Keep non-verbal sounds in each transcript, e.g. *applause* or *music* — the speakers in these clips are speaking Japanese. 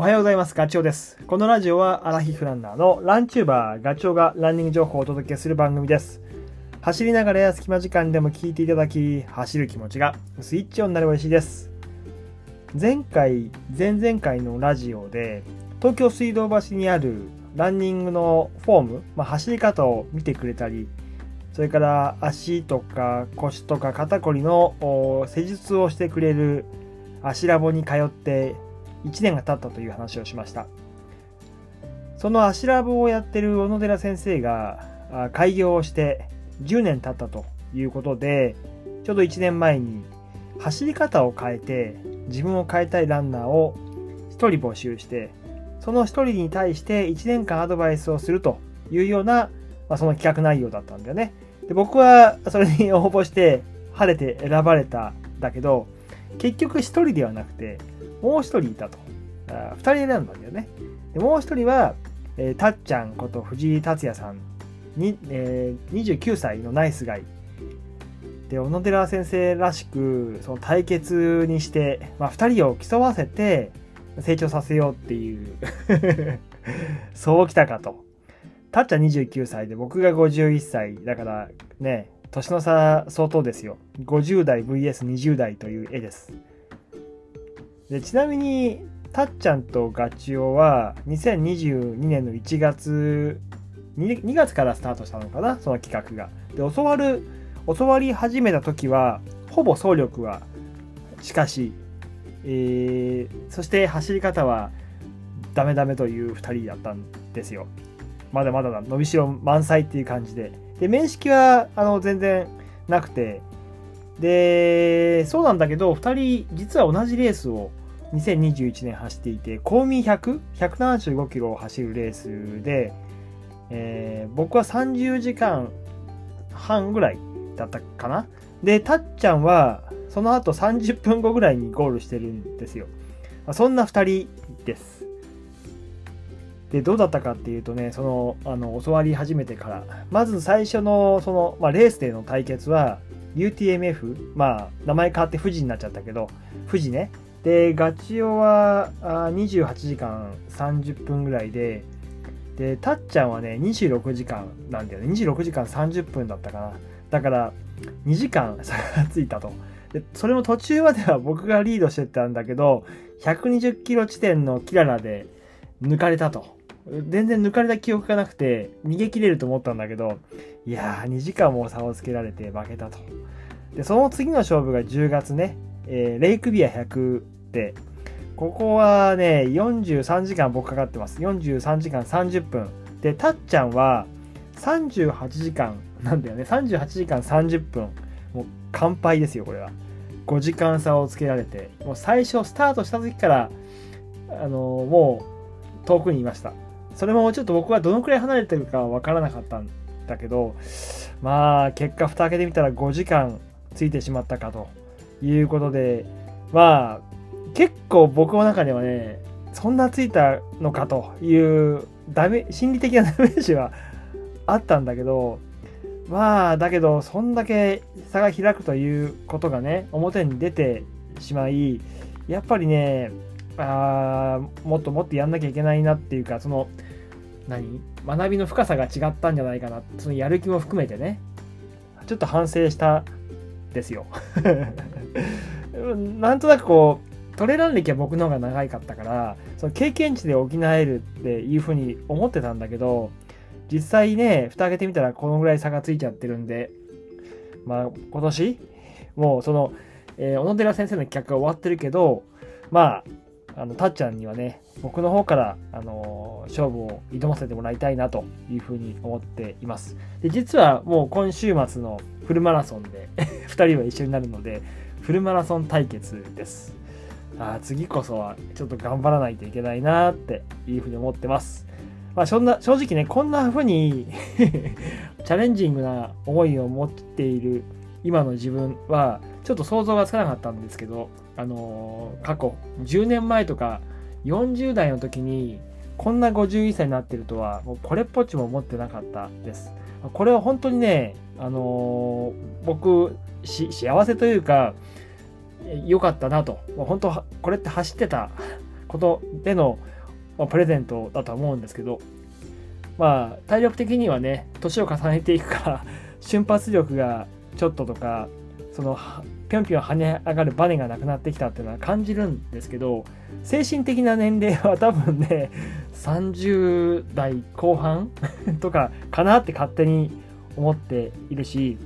おはようございます。ガチョウです。このラジオはアラヒフランナーのランチューバーガチョウがランニング情報をお届けする番組です。走りながらや隙間時間でも聞いていただき、走る気持ちがスイッチオンになれば嬉しいです。前回、前々回のラジオで、東京水道橋にあるランニングのフォーム、まあ、走り方を見てくれたり、それから足とか腰とか肩こりの施術をしてくれる足ラボに通って1年が経ったという話をしました。そのアシラブをやってる小野寺先生が開業をして10年経ったということでちょうど1年前に走り方を変えて自分を変えたいランナーを1人募集してその1人に対して1年間アドバイスをするというような、まあ、その企画内容だったんだよね。で僕はそれに応募して晴れて選ばれただけど結局1人ではなくてもう1人いたと。あ2人選んだんだよね。でもう1人は、えー、たっちゃんこと藤井達也さんに、えー、29歳のナイスガイ。で、小野寺先生らしく、その対決にして、まあ、2人を競わせて成長させようっていう *laughs* そうきたかと。たっちゃん29歳で僕が51歳。だからね、年の差相当ですよ。50代 VS20 代という絵です。でちなみにたっちゃんとガチオは2022年の1月 2, 2月からスタートしたのかなその企画が。で教わる教わり始めた時はほぼ走力はしかし、えー、そして走り方はダメダメという2人だったんですよ。まだまだ伸びしろ満載っていう感じで。で面識はあの全然なくてでそうなんだけど2人実は同じレースを2021年走っていて、公民100、175キロを走るレースで、えー、僕は30時間半ぐらいだったかな。で、たっちゃんはその後30分後ぐらいにゴールしてるんですよ。そんな2人です。で、どうだったかっていうとね、その、あの、教わり始めてから、まず最初の、その、まあ、レースでの対決は、UTMF、まあ、名前変わって富士になっちゃったけど、富士ね、で、ガチオは28時間30分ぐらいで、で、たっちゃんはね、26時間なんだよね。26時間30分だったかな。だから、2時間 *laughs* 差がついたと。で、それも途中までは僕がリードしてたんだけど、120キロ地点のキララで抜かれたと。全然抜かれた記憶がなくて、逃げ切れると思ったんだけど、いやー、2時間も差をつけられて負けたと。で、その次の勝負が10月ね、えー、レイクビア100で、ここはね、43時間僕かかってます。43時間30分。で、たっちゃんは38時間なんだよね。38時間30分。もう完敗ですよ、これは。5時間差をつけられて、もう最初スタートした時から、あのもう遠くにいました。それもちょっと僕はどのくらい離れてるかわからなかったんだけど、まあ、結果蓋開けてみたら5時間ついてしまったかということで、まあ、結構僕の中ではね、そんなついたのかというダメ、心理的なダメージはあったんだけど、まあ、だけど、そんだけ差が開くということがね、表に出てしまい、やっぱりね、あもっともっとやんなきゃいけないなっていうか、その、何？学びの深さが違ったんじゃないかな、そのやる気も含めてね、ちょっと反省したですよ。*laughs* なんとなくこう、トレラン歴は僕の方が長いかったから、その経験値で補えるっていうふうに思ってたんだけど、実際ね、蓋開けてみたらこのぐらい差がついちゃってるんで、まあ今年、もうその、えー、小野寺先生の企画が終わってるけど、まあ、あの、たっちゃんにはね、僕の方から、あのー、勝負を挑ませてもらいたいなというふうに思っています。で、実はもう今週末のフルマラソンで *laughs* 2人は一緒になるので、フルマラソン対決です。あ次こそはちょっと頑張らないといけないなっていうふうに思ってます。まあ、そんな正直ね、こんな風に *laughs* チャレンジングな思いを持っている今の自分はちょっと想像がつかなかったんですけど、あのー、過去10年前とか40代の時にこんな51歳になってるとはもうこれっぽっちも思ってなかったです。これは本当にね、あのー、僕幸せというか良かったなと。本当これって走ってた *laughs* ことでのま、プレゼントだと思うんですけど、まあ、体力的にはね、年を重ねていくか *laughs* 瞬発力がちょっととか、その、ぴょんぴょん跳ね上がるバネがなくなってきたっていうのは感じるんですけど、精神的な年齢は *laughs* 多分ね、30代後半とかかなって勝手に思っているし、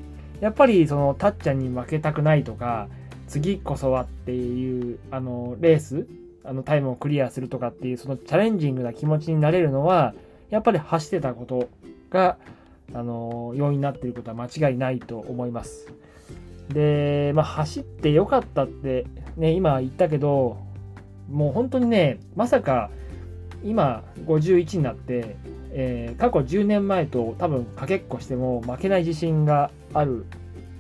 やっぱりそのたっちゃんに負けたくないとか、次こそはっていうあのレースあのタイムをクリアするとかっていうそのチャレンジングな気持ちになれるのはやっぱり走ってたことがあの要因になっていることは間違いないと思います。で、まあ、走ってよかったってね今言ったけどもう本当にねまさか今51になって、えー、過去10年前と多分かけっこしても負けない自信がある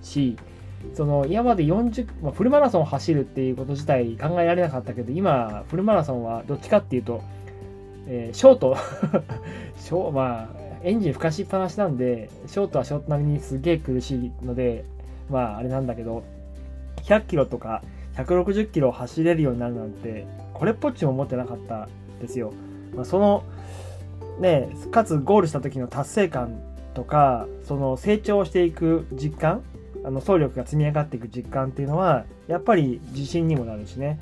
しその今まで40、まあ、フルマラソンを走るっていうこと自体考えられなかったけど今フルマラソンはどっちかっていうと、えー、ショート。*laughs* ショまあエンジンふかしっぱなしなんでショートはショート並みにすげえ苦しいのでまああれなんだけど100キロとか160キロ走れるようになるなんてこれっぽっちも思ってなかったですよ、まあ、そのねかつゴールした時の達成感とかその成長していく実感あの総力が積み上がっていく実感っていうのはやっぱり自信にもなるしね。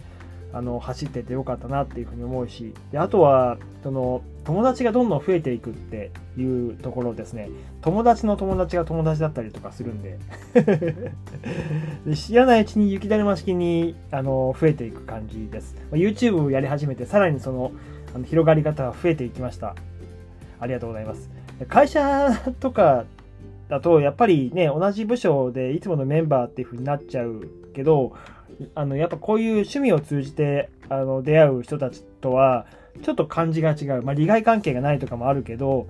あの走っててよかったなっていうふうに思うし。であとはその友達がどんどん増えていくっていうところですね。友達の友達が友達だったりとかするんで。で知らないうちに雪だるま式にあの増えていく感じです。YouTube をやり始めてさらにそのあの広がり方が増えていきました。ありがとうございます。会社とかだと、やっぱりね、同じ部署でいつものメンバーっていう風になっちゃうけど、あの、やっぱこういう趣味を通じて、あの、出会う人たちとは、ちょっと感じが違う。まあ、利害関係がないとかもあるけど、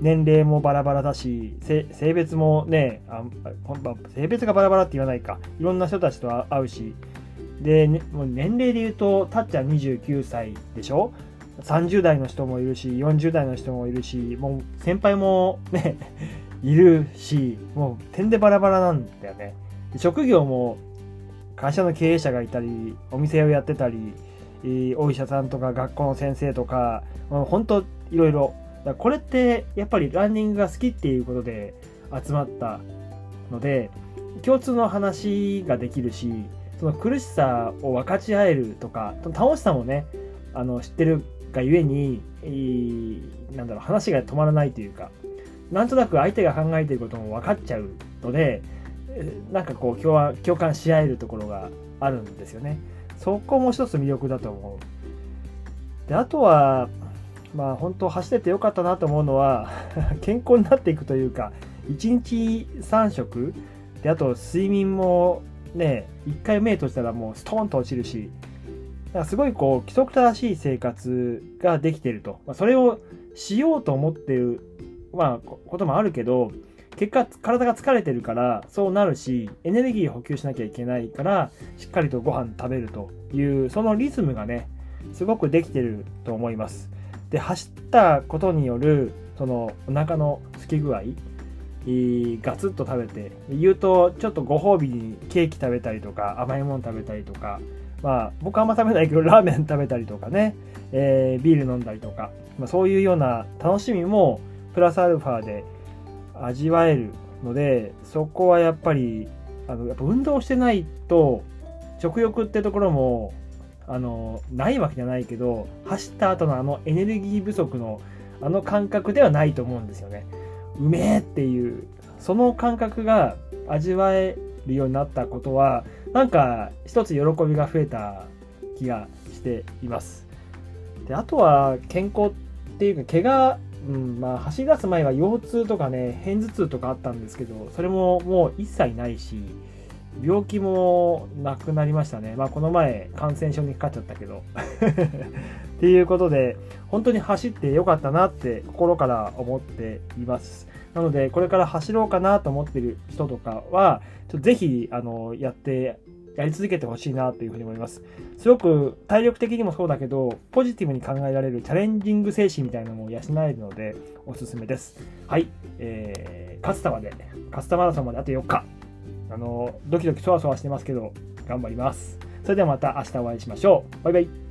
年齢もバラバラだし、性別もねあ、性別がバラバラって言わないか。いろんな人たちと会うし。で、ね、もう年齢で言うと、たっちゃん29歳でしょ？30代の人もいるし40代の人もいるしもう先輩もねいるし、もう点でバラバラなんだよね。職業も会社の経営者がいたり、お店をやってたり、お医者さんとか学校の先生とか、もう本当いろいろ。これってやっぱりランニングが好きっていうことで集まったので、共通の話ができるし、その苦しさを分かち合えるとか、楽しさもね、あの知ってるがゆえに、なんだろう、話が止まらないというか、なんとなく相手が考えていることも分かっちゃうのでなんかこう共共感し合えるところがあるんですよね。そこも一つ魅力だと思う。であとはまあ本当走っててよかったなと思うのは *laughs* 健康になっていくというか1日3食であと睡眠もね1回目閉じたらもうストーンと落ちるしだかすごいこう規則正しい生活ができてると、まあ、それをしようと思ってるまあ、こともあるけど、結果、体が疲れてるから、そうなるし、エネルギー補給しなきゃいけないから、しっかりとご飯食べるという、そのリズムがね、すごくできてると思います。で、走ったことによる、その、お腹の空き具合、ガツッと食べて、言うと、ちょっとご褒美にケーキ食べたりとか、甘いもの食べたりとか、まあ、僕はあんま食べないけど、ラーメン食べたりとかね、えー、ビール飲んだりとか、まあ、そういうような楽しみも、プラスアルファで味わえるのでそこはやっぱりあのやっぱ運動してないと食欲ってところもあのないわけじゃないけど走った後のあのエネルギー不足のあの感覚ではないと思うんですよね。うめえっていうその感覚が味わえるようになったことはなんか一つ喜びが増えた気がしています。であとは健康っていうか怪我うんまあ、走り出す前は腰痛とかね片頭痛とかあったんですけどそれももう一切ないし病気もなくなりましたね。まあこの前感染症にかかっちゃったけど。*laughs* っていうことで本当に走ってよかったなって心から思っています。なのでこれから走ろうかなと思ってる人とかはちょっとぜひあのやってやり続けてほしいなというふうに思います。すごく体力的にもそうだけど、ポジティブに考えられるチャレンジング精神みたいなのも養えるので、おすすめです。はい。えー、勝田まで、勝田マラソンまであと4日。あの、ドキドキそわそわしてますけど、頑張ります。それではまた明日お会いしましょう。バイバイ。